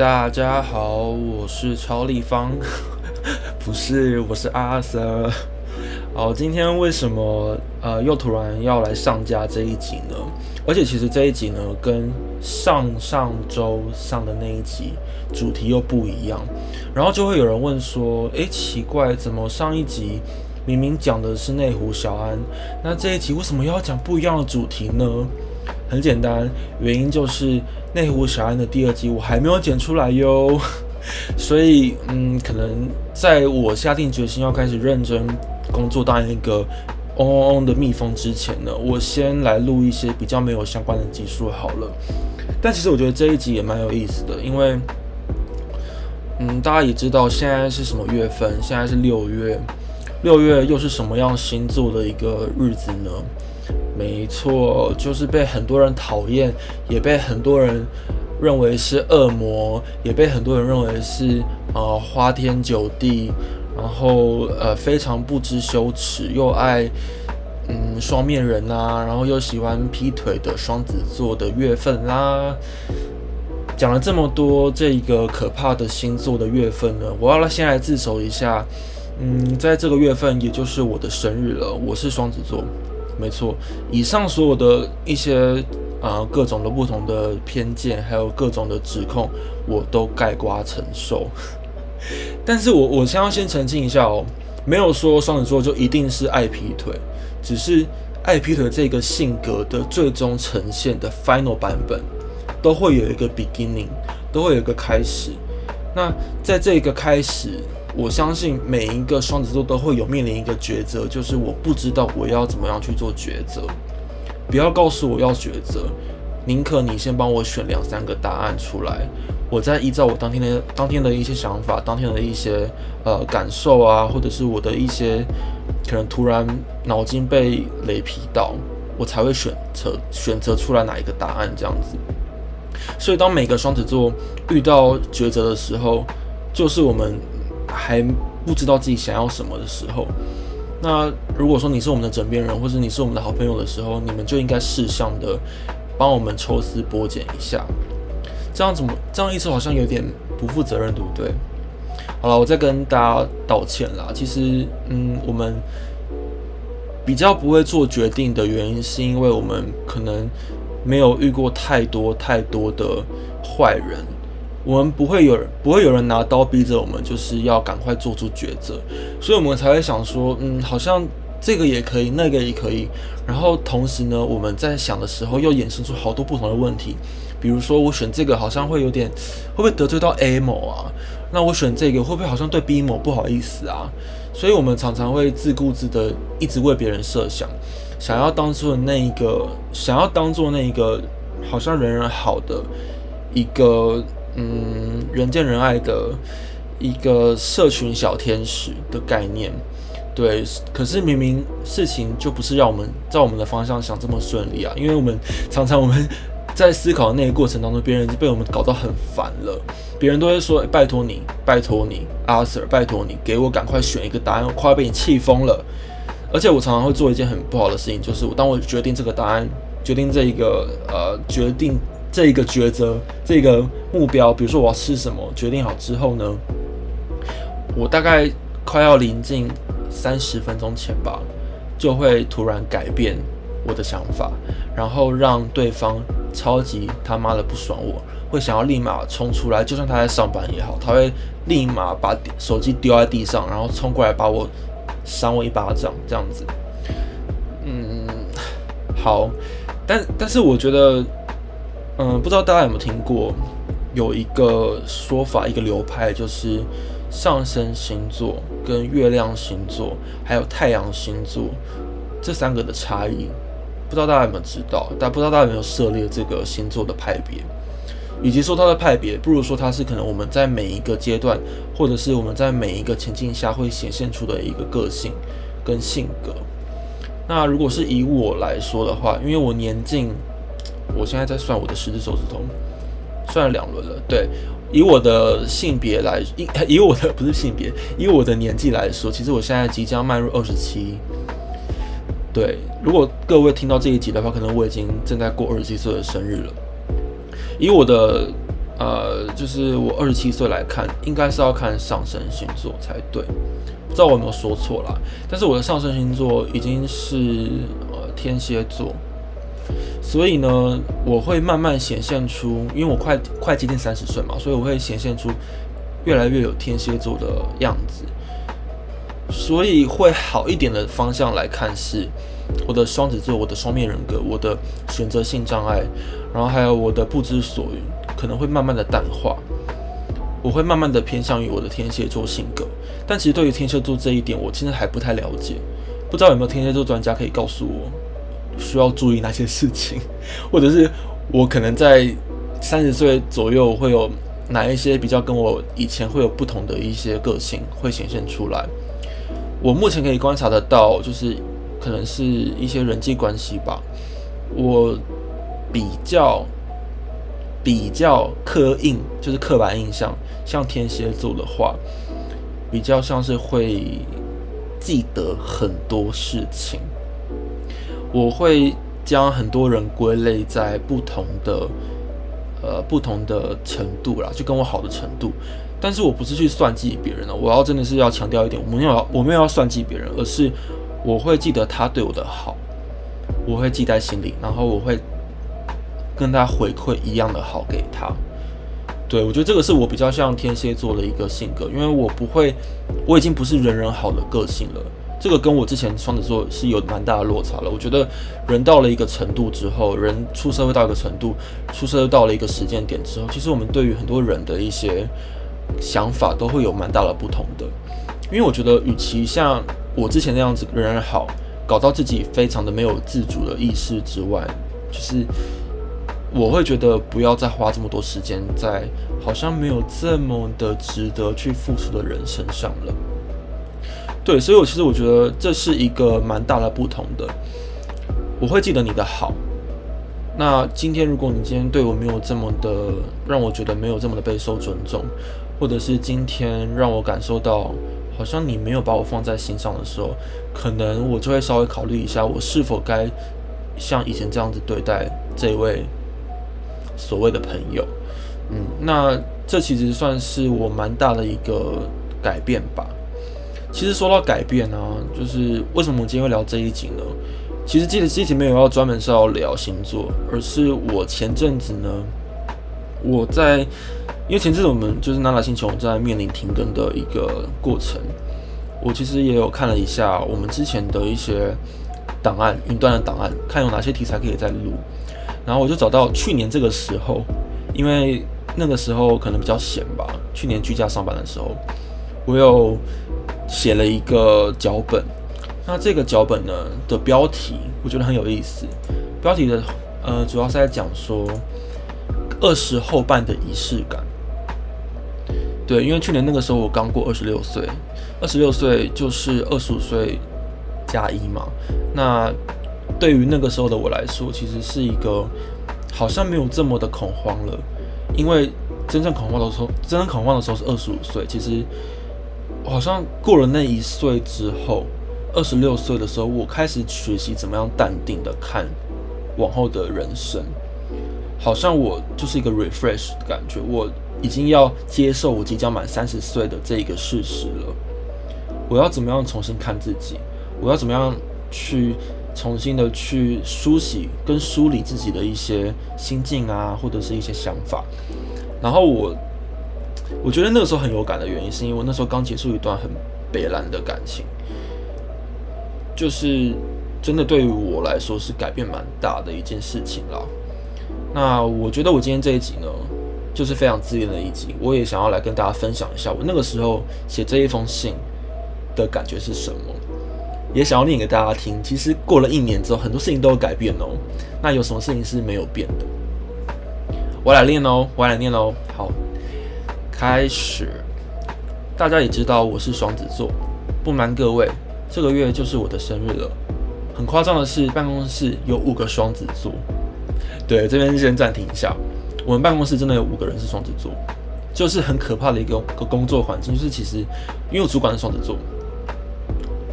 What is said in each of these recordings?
大家好，我是超立方，不是，我是阿 Sir。好，今天为什么呃又突然要来上架这一集呢？而且其实这一集呢跟上上周上的那一集主题又不一样，然后就会有人问说，诶，奇怪，怎么上一集明明讲的是内湖小安，那这一集为什么又要讲不一样的主题呢？很简单，原因就是内湖小安的第二集我还没有剪出来哟，所以嗯，可能在我下定决心要开始认真工作当一个嗡嗡嗡的蜜蜂之前呢，我先来录一些比较没有相关的集数好了。但其实我觉得这一集也蛮有意思的，因为嗯，大家也知道现在是什么月份，现在是六月，六月又是什么样星座的一个日子呢？没错，就是被很多人讨厌，也被很多人认为是恶魔，也被很多人认为是呃花天酒地，然后呃非常不知羞耻，又爱嗯双面人啊，然后又喜欢劈腿的双子座的月份啦。讲了这么多这个可怕的星座的月份呢，我要先来自首一下。嗯，在这个月份，也就是我的生日了，我是双子座。没错，以上所有的一些啊各种的不同的偏见，还有各种的指控，我都盖瓜承受。但是我我先要先澄清一下哦，没有说双子座就一定是爱劈腿，只是爱劈腿这个性格的最终呈现的 final 版本，都会有一个 beginning，都会有一个开始。那在这个开始。我相信每一个双子座都会有面临一个抉择，就是我不知道我要怎么样去做抉择。不要告诉我要抉择，宁可你先帮我选两三个答案出来，我再依照我当天的当天的一些想法、当天的一些呃感受啊，或者是我的一些可能突然脑筋被雷劈到，我才会选择选择出来哪一个答案这样子。所以当每个双子座遇到抉择的时候，就是我们。还不知道自己想要什么的时候，那如果说你是我们的枕边人，或者你是我们的好朋友的时候，你们就应该适当的帮我们抽丝剥茧一下。这样怎么这样意思好像有点不负责任，对不对？好了，我再跟大家道歉啦。其实，嗯，我们比较不会做决定的原因，是因为我们可能没有遇过太多太多的坏人。我们不会有人，不会有人拿刀逼着我们，就是要赶快做出抉择，所以我们才会想说，嗯，好像这个也可以，那个也可以。然后同时呢，我们在想的时候又衍生出好多不同的问题，比如说我选这个好像会有点，会不会得罪到 A 某啊？那我选这个会不会好像对 B 某不好意思啊？所以我们常常会自顾自的一直为别人设想，想要当做那一个，想要当做那一个好像人人好的一个。嗯，人见人爱的一个社群小天使的概念，对。可是明明事情就不是让我们在我们的方向想这么顺利啊，因为我们常常我们在思考的那个过程当中，别人已经被我们搞到很烦了。别人都会说：“拜托你，拜托你，阿 Sir，拜托你，给我赶快选一个答案，我快要被你气疯了。”而且我常常会做一件很不好的事情，就是当我决定这个答案，决定这一个呃决定。这一个抉择，这个目标，比如说我要吃什么，决定好之后呢，我大概快要临近三十分钟前吧，就会突然改变我的想法，然后让对方超级他妈的不爽，我会想要立马冲出来，就算他在上班也好，他会立马把手机丢在地上，然后冲过来把我扇我一巴掌，这样子。嗯，好，但但是我觉得。嗯，不知道大家有没有听过，有一个说法，一个流派，就是上升星座跟月亮星座，还有太阳星座这三个的差异。不知道大家有没有知道？但不知道大家有没有涉猎这个星座的派别，以及说它的派别，不如说它是可能我们在每一个阶段，或者是我们在每一个情境下会显现出的一个个性跟性格。那如果是以我来说的话，因为我年近。我现在在算我的十只手指头，算了两轮了。对，以我的性别来，以 以我的不是性别，以我的年纪来说，其实我现在即将迈入二十七。对，如果各位听到这一集的话，可能我已经正在过二十七岁的生日了。以我的呃，就是我二十七岁来看，应该是要看上升星座才对。不知道我有没有说错啦，但是我的上升星座已经是呃天蝎座，所以呢，我会慢慢显现出，因为我快快接近三十岁嘛，所以我会显现出越来越有天蝎座的样子。所以会好一点的方向来看是，我的双子座，我的双面人格，我的选择性障碍，然后还有我的不知所云，可能会慢慢的淡化。我会慢慢的偏向于我的天蝎座性格，但其实对于天蝎座这一点，我其实还不太了解，不知道有没有天蝎座专家可以告诉我需要注意哪些事情，或者是我可能在三十岁左右会有哪一些比较跟我以前会有不同的一些个性会显现出来。我目前可以观察得到，就是可能是一些人际关系吧，我比较。比较刻印就是刻板印象，像天蝎座的话，比较像是会记得很多事情。我会将很多人归类在不同的呃不同的程度啦，就跟我好的程度。但是我不是去算计别人了，我要真的是要强调一点，我没有我没有要算计别人，而是我会记得他对我的好，我会记在心里，然后我会。跟他回馈一样的好给他，对我觉得这个是我比较像天蝎座的一个性格，因为我不会，我已经不是人人好的个性了。这个跟我之前双子座是有蛮大的落差了。我觉得人到了一个程度之后，人出社会到一个程度，出社会到了一个时间点之后，其实我们对于很多人的一些想法都会有蛮大的不同的。因为我觉得，与其像我之前那样子人人好，搞到自己非常的没有自主的意识之外，就是。我会觉得不要再花这么多时间在好像没有这么的值得去付出的人身上了。对，所以我其实我觉得这是一个蛮大的不同的。我会记得你的好。那今天如果你今天对我没有这么的让我觉得没有这么的备受尊重，或者是今天让我感受到好像你没有把我放在心上的时候，可能我就会稍微考虑一下，我是否该像以前这样子对待这位。所谓的朋友，嗯，那这其实算是我蛮大的一个改变吧。其实说到改变呢，就是为什么我今天会聊这一集呢？其实这个这集没有要专门是要聊星座，而是我前阵子呢，我在因为前阵子我们就是娜娜星球在面临停更的一个过程，我其实也有看了一下我们之前的一些档案，云端的档案，看有哪些题材可以再录。然后我就找到去年这个时候，因为那个时候可能比较闲吧。去年居家上班的时候，我有写了一个脚本。那这个脚本呢的标题，我觉得很有意思。标题的呃，主要是在讲说二十后半的仪式感。对，因为去年那个时候我刚过二十六岁，二十六岁就是二十五岁加一嘛。那对于那个时候的我来说，其实是一个好像没有这么的恐慌了，因为真正恐慌的时候，真正恐慌的时候是二十五岁。其实好像过了那一岁之后，二十六岁的时候，我开始学习怎么样淡定的看往后的人生。好像我就是一个 refresh 的感觉，我已经要接受我即将满三十岁的这一个事实了。我要怎么样重新看自己？我要怎么样去？重新的去梳洗跟梳理自己的一些心境啊，或者是一些想法。然后我，我觉得那个时候很有感的原因，是因为那时候刚结束一段很悲蓝的感情，就是真的对于我来说是改变蛮大的一件事情啦。那我觉得我今天这一集呢，就是非常自恋的一集，我也想要来跟大家分享一下我那个时候写这一封信的感觉是什么。也想要念给大家听。其实过了一年之后，很多事情都有改变哦。那有什么事情是没有变的？我来念哦，我来念哦。好，开始。大家也知道我是双子座，不瞒各位，这个月就是我的生日了。很夸张的是，办公室有五个双子座。对，这边先暂停一下。我们办公室真的有五个人是双子座，就是很可怕的一个个工作环境。就是其实，因为主管是双子座。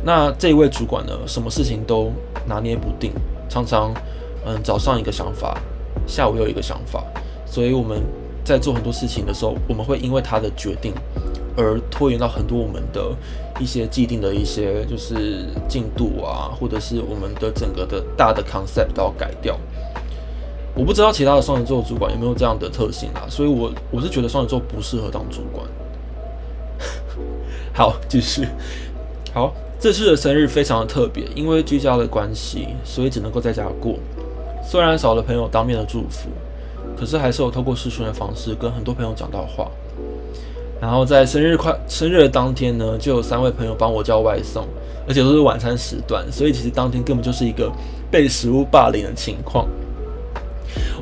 那这一位主管呢，什么事情都拿捏不定，常常，嗯，早上一个想法，下午又一个想法，所以我们在做很多事情的时候，我们会因为他的决定而拖延到很多我们的一些既定的一些就是进度啊，或者是我们的整个的大的 concept 都要改掉。我不知道其他的双子座主管有没有这样的特性啊，所以我我是觉得双子座不适合当主管。好，继续。好，这次的生日非常的特别，因为居家的关系，所以只能够在家过。虽然少了朋友当面的祝福，可是还是有透过视讯的方式跟很多朋友讲到话。然后在生日快生日的当天呢，就有三位朋友帮我叫外送，而且都是晚餐时段，所以其实当天根本就是一个被食物霸凌的情况。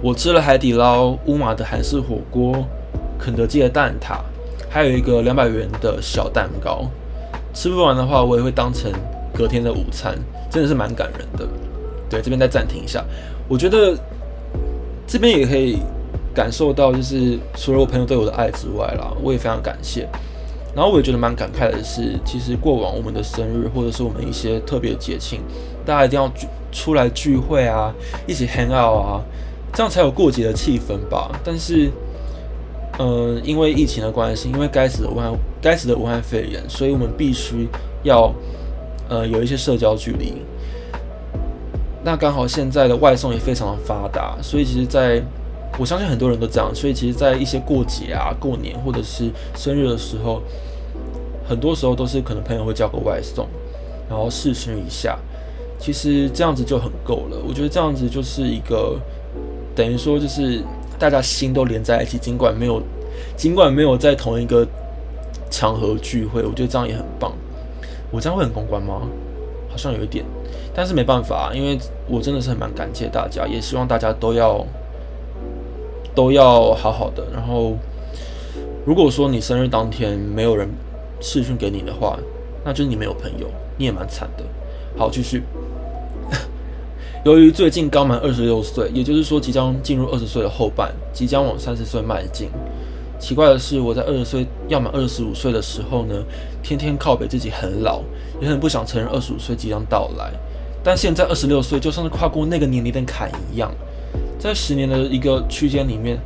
我吃了海底捞、乌马的韩式火锅、肯德基的蛋挞。还有一个两百元的小蛋糕，吃不完的话，我也会当成隔天的午餐，真的是蛮感人的。对，这边再暂停一下，我觉得这边也可以感受到，就是除了我朋友对我的爱之外啦，我也非常感谢。然后我也觉得蛮感慨的是，其实过往我们的生日或者是我们一些特别节庆，大家一定要聚出来聚会啊，一起 hang out 啊，这样才有过节的气氛吧。但是。嗯，因为疫情的关系，因为该死的武汉，该死的武汉肺炎，所以我们必须要呃有一些社交距离。那刚好现在的外送也非常的发达，所以其实在我相信很多人都这样，所以其实，在一些过节啊、过年或者是生日的时候，很多时候都是可能朋友会叫个外送，然后试吃一下，其实这样子就很够了。我觉得这样子就是一个等于说就是。大家心都连在一起，尽管没有，尽管没有在同一个场合聚会，我觉得这样也很棒。我这样会很公关吗？好像有一点，但是没办法，因为我真的是很蛮感谢大家，也希望大家都要都要好好的。然后，如果说你生日当天没有人视讯给你的话，那就是你没有朋友，你也蛮惨的。好，继续。由于最近刚满二十六岁，也就是说即将进入二十岁的后半，即将往三十岁迈进。奇怪的是，我在二十岁要满二十五岁的时候呢，天天靠北自己很老，也很不想承认二十五岁即将到来。但现在二十六岁，就像是跨过那个年龄的坎一样，在十年的一个区间里面，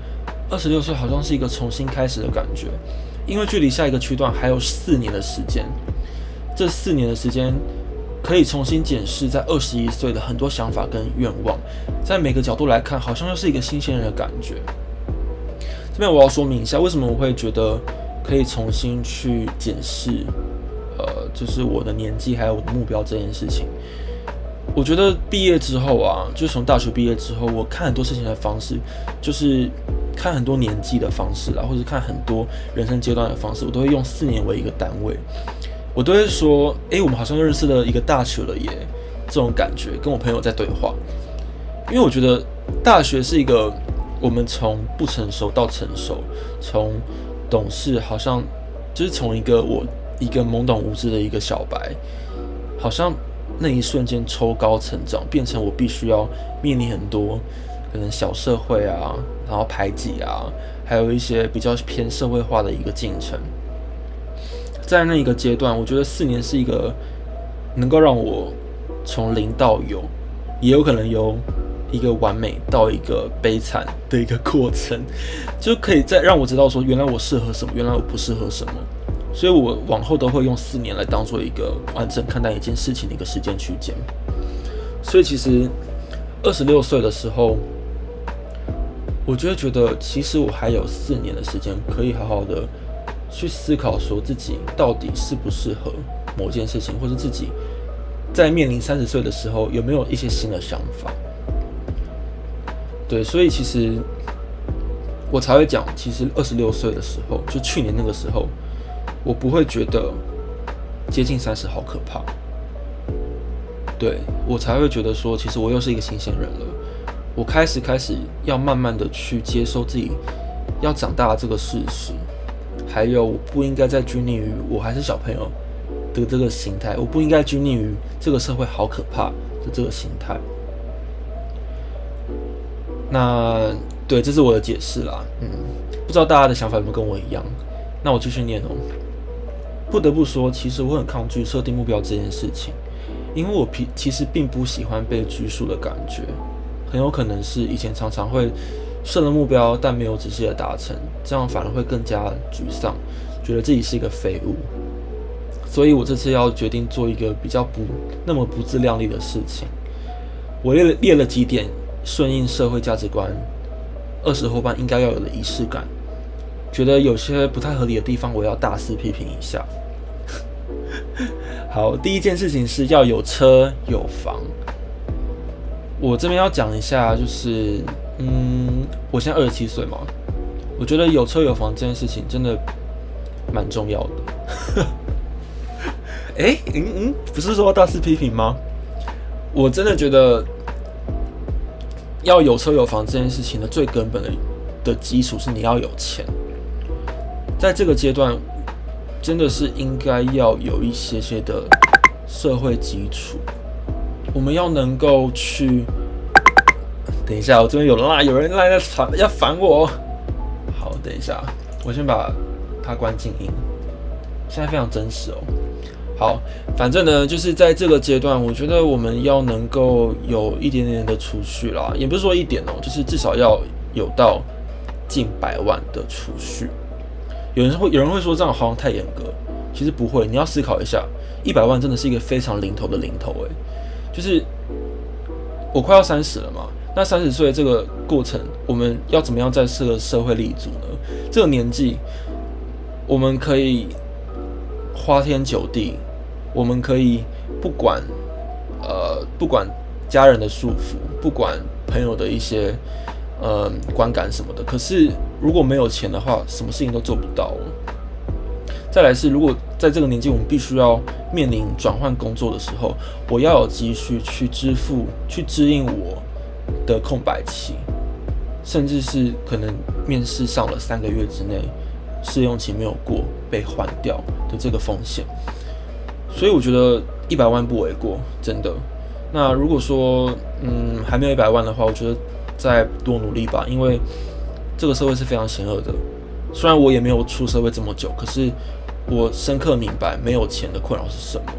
二十六岁好像是一个重新开始的感觉，因为距离下一个区段还有四年的时间。这四年的时间。可以重新检视在二十一岁的很多想法跟愿望，在每个角度来看，好像又是一个新鲜人的感觉。这边我要说明一下，为什么我会觉得可以重新去检视，呃，就是我的年纪还有我的目标这件事情。我觉得毕业之后啊，就是从大学毕业之后，我看很多事情的方式，就是看很多年纪的方式啊，或者看很多人生阶段的方式，我都会用四年为一个单位。我都会说，哎，我们好像认识了一个大学了耶，这种感觉。跟我朋友在对话，因为我觉得大学是一个我们从不成熟到成熟，从懂事好像就是从一个我一个懵懂无知的一个小白，好像那一瞬间抽高成长，变成我必须要面临很多可能小社会啊，然后排挤啊，还有一些比较偏社会化的一个进程。在那一个阶段，我觉得四年是一个能够让我从零到有，也有可能由一个完美到一个悲惨的一个过程，就可以再让我知道说，原来我适合什么，原来我不适合什么。所以我往后都会用四年来当做一个完整看待一件事情的一个时间区间。所以其实二十六岁的时候，我就会觉得，其实我还有四年的时间可以好好的。去思考说自己到底适不适合某件事情，或者自己在面临三十岁的时候有没有一些新的想法？对，所以其实我才会讲，其实二十六岁的时候，就去年那个时候，我不会觉得接近三十好可怕。对我才会觉得说，其实我又是一个新鲜人了。我开始开始要慢慢的去接受自己要长大的这个事实。还有，我不应该再拘泥于我还是小朋友的这个心态，我不应该拘泥于这个社会好可怕的这个心态。那对，这是我的解释啦。嗯，不知道大家的想法有没有跟我一样？那我继续念哦。不得不说，其实我很抗拒设定目标这件事情，因为我平其实并不喜欢被拘束的感觉，很有可能是以前常常会设了目标但没有仔细的达成，这样反而会更加沮丧，觉得自己是一个废物。所以我这次要决定做一个比较不那么不自量力的事情。我列了列了几点顺应社会价值观，二十后半应该要有的仪式感。觉得有些不太合理的地方，我要大肆批评一下。好，第一件事情是要有车有房。我这边要讲一下，就是，嗯，我现在二十七岁嘛，我觉得有车有房这件事情真的蛮重要的。哎，嗯嗯，不是说大肆批评吗？我真的觉得要有车有房这件事情的最根本的的基础是你要有钱。在这个阶段，真的是应该要有一些些的社会基础。我们要能够去，等一下，我这边有人啦，有人来在烦，要烦我。好，等一下，我先把它关静音。现在非常真实哦。好，反正呢，就是在这个阶段，我觉得我们要能够有一点点的储蓄啦，也不是说一点哦，就是至少要有到近百万的储蓄。有人会有人会说这样好像太严格，其实不会。你要思考一下，一百万真的是一个非常零头的零头诶，就是我快要三十了嘛，那三十岁这个过程，我们要怎么样在这个社会立足呢？这个年纪，我们可以花天酒地，我们可以不管呃不管家人的束缚，不管朋友的一些。呃，观感什么的，可是如果没有钱的话，什么事情都做不到。再来是，如果在这个年纪，我们必须要面临转换工作的时候，我要有积蓄去支付、去支应我的空白期，甚至是可能面试上了三个月之内，试用期没有过被换掉的这个风险。所以我觉得一百万不为过，真的。那如果说嗯还没有一百万的话，我觉得。再多努力吧，因为这个社会是非常险恶的。虽然我也没有出社会这么久，可是我深刻明白没有钱的困扰是什么。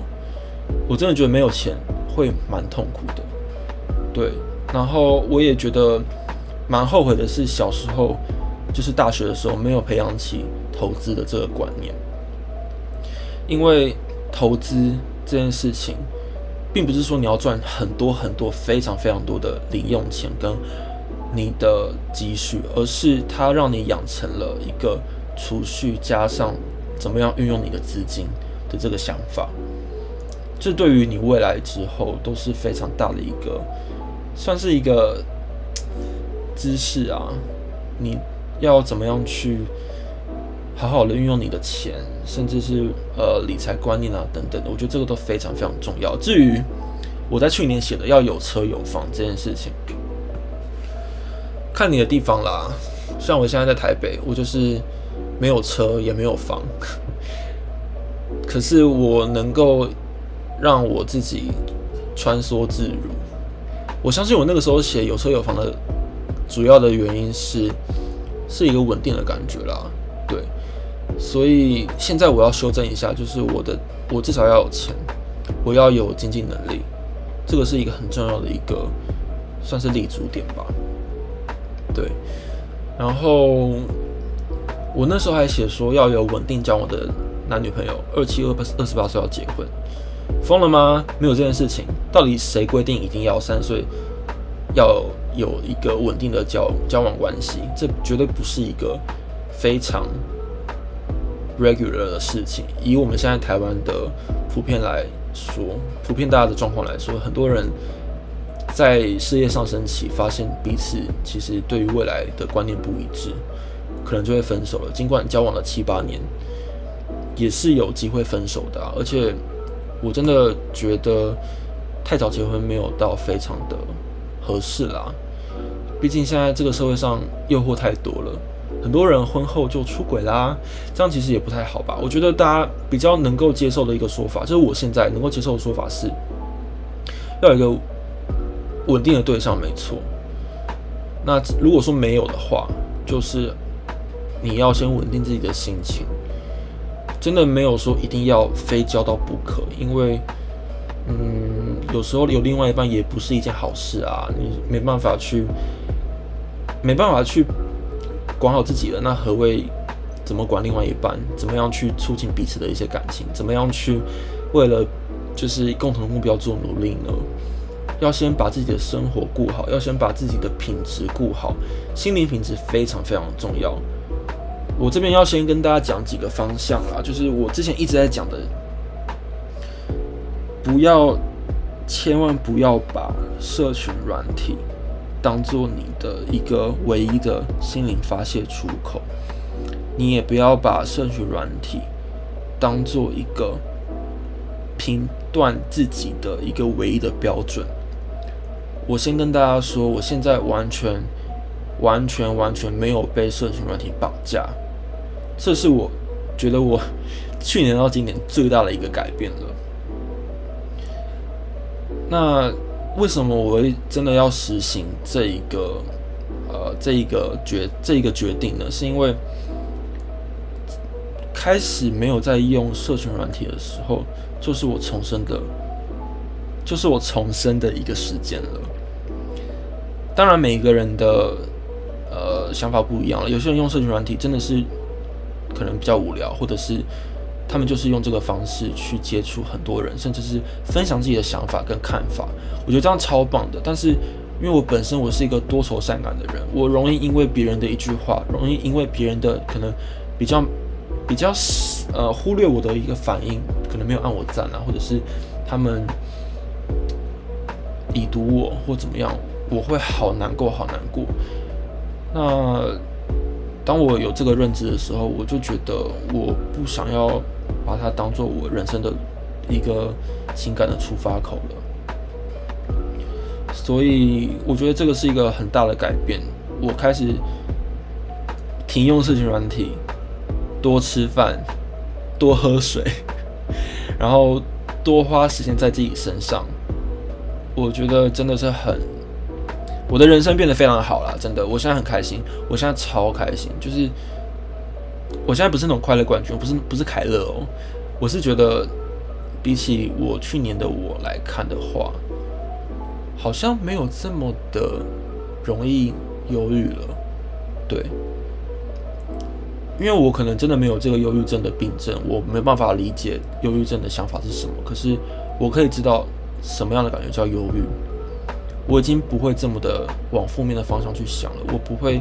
我真的觉得没有钱会蛮痛苦的。对，然后我也觉得蛮后悔的是小时候，就是大学的时候没有培养起投资的这个观念。因为投资这件事情，并不是说你要赚很多很多、非常非常多的零用钱跟。你的积蓄，而是它让你养成了一个储蓄，加上怎么样运用你的资金的这个想法，这对于你未来之后都是非常大的一个，算是一个知识啊。你要怎么样去好好的运用你的钱，甚至是呃理财观念啊等等的，我觉得这个都非常非常重要。至于我在去年写的要有车有房这件事情。看你的地方啦，像我现在在台北，我就是没有车也没有房，可是我能够让我自己穿梭自如。我相信我那个时候写有车有房的主要的原因是是一个稳定的感觉啦，对。所以现在我要修正一下，就是我的我至少要有钱，我要有经济能力，这个是一个很重要的一个算是立足点吧。对，然后我那时候还写说要有稳定交往的男女朋友，二七二八二十八岁要结婚，疯了吗？没有这件事情，到底谁规定一定要三岁要有一个稳定的交交往关系？这绝对不是一个非常 regular 的事情。以我们现在台湾的普遍来说，普遍大家的状况来说，很多人。在事业上升期，发现彼此其实对于未来的观念不一致，可能就会分手了。尽管交往了七八年，也是有机会分手的。而且，我真的觉得太早结婚没有到非常的合适啦。毕竟现在这个社会上诱惑太多了，很多人婚后就出轨啦，这样其实也不太好吧？我觉得大家比较能够接受的一个说法，就是我现在能够接受的说法是，要有一个。稳定的对象没错，那如果说没有的话，就是你要先稳定自己的心情。真的没有说一定要非交到不可，因为，嗯，有时候有另外一半也不是一件好事啊。你没办法去没办法去管好自己了，那何谓怎么管另外一半？怎么样去促进彼此的一些感情？怎么样去为了就是共同的目标做努力呢？要先把自己的生活顾好，要先把自己的品质顾好，心灵品质非常非常重要。我这边要先跟大家讲几个方向啦，就是我之前一直在讲的，不要，千万不要把社群软体当做你的一个唯一的心灵发泄出口，你也不要把社群软体当做一个评断自己的一个唯一的标准。我先跟大家说，我现在完全、完全、完全没有被社群软体绑架，这是我觉得我去年到今年最大的一个改变了。那为什么我会真的要实行这一个呃这一个决这一个决定呢？是因为开始没有在用社群软体的时候，就是我重生的，就是我重生的一个时间了。当然，每个人的呃想法不一样了。有些人用社群软体真的是可能比较无聊，或者是他们就是用这个方式去接触很多人，甚至是分享自己的想法跟看法。我觉得这样超棒的。但是因为我本身我是一个多愁善感的人，我容易因为别人的一句话，容易因为别人的可能比较比较呃忽略我的一个反应，可能没有按我赞啊，或者是他们已读我或怎么样。我会好难过，好难过。那当我有这个认知的时候，我就觉得我不想要把它当做我人生的一个情感的出发口了。所以我觉得这个是一个很大的改变。我开始停用社群软体，多吃饭，多喝水，然后多花时间在自己身上。我觉得真的是很。我的人生变得非常好了，真的，我现在很开心，我现在超开心，就是我现在不是那种快乐冠军，不是不是凯乐哦，我是觉得比起我去年的我来看的话，好像没有这么的容易忧郁了，对，因为我可能真的没有这个忧郁症的病症，我没办法理解忧郁症的想法是什么，可是我可以知道什么样的感觉叫忧郁。我已经不会这么的往负面的方向去想了，我不会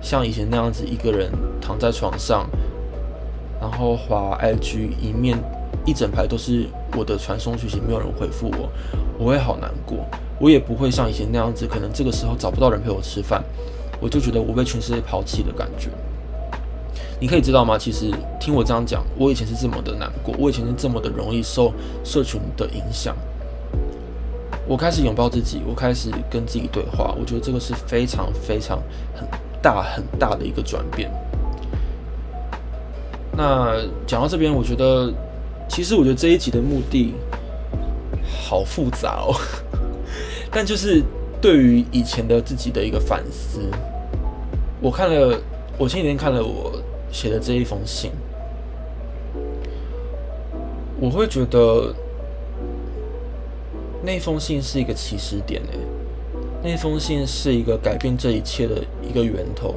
像以前那样子一个人躺在床上，然后滑 IG，一面一整排都是我的传送讯息，没有人回复我，我会好难过。我也不会像以前那样子，可能这个时候找不到人陪我吃饭，我就觉得我被全世界抛弃的感觉。你可以知道吗？其实听我这样讲，我以前是这么的难过，我以前是这么的容易受社群的影响。我开始拥抱自己，我开始跟自己对话。我觉得这个是非常非常很大很大的一个转变。那讲到这边，我觉得其实我觉得这一集的目的好复杂哦。但就是对于以前的自己的一个反思，我看了，我前几天看了我写的这一封信，我会觉得。那封信是一个起始点诶，那封信是一个改变这一切的一个源头。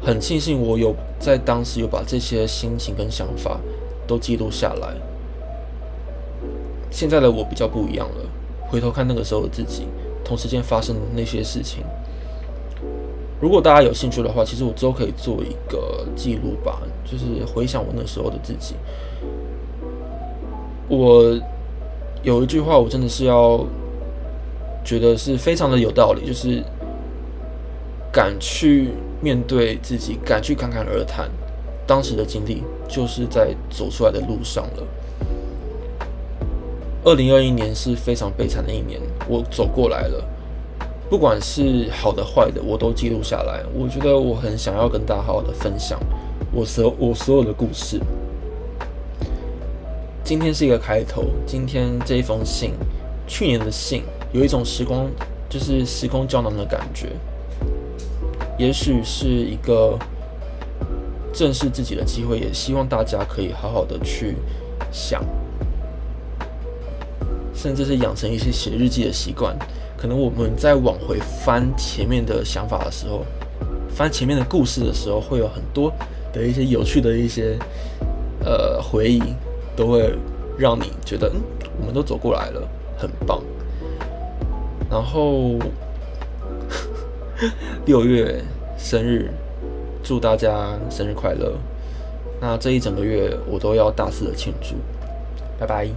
很庆幸我有在当时有把这些心情跟想法都记录下来。现在的我比较不一样了，回头看那个时候的自己，同时间发生的那些事情。如果大家有兴趣的话，其实我之后可以做一个记录吧，就是回想我那时候的自己。我。有一句话，我真的是要觉得是非常的有道理，就是敢去面对自己，敢去侃侃而谈，当时的经历就是在走出来的路上了。二零二一年是非常悲惨的一年，我走过来了，不管是好的坏的，我都记录下来。我觉得我很想要跟大家好好的分享我所我所有的故事。今天是一个开头。今天这一封信，去年的信，有一种时光，就是时空胶囊的感觉。也许是一个正视自己的机会，也希望大家可以好好的去想，甚至是养成一些写日记的习惯。可能我们在往回翻前面的想法的时候，翻前面的故事的时候，会有很多的一些有趣的一些呃回忆，都会让你觉得，嗯，我们都走过来了，很棒。然后 六月生日，祝大家生日快乐！那这一整个月我都要大肆的庆祝，拜拜。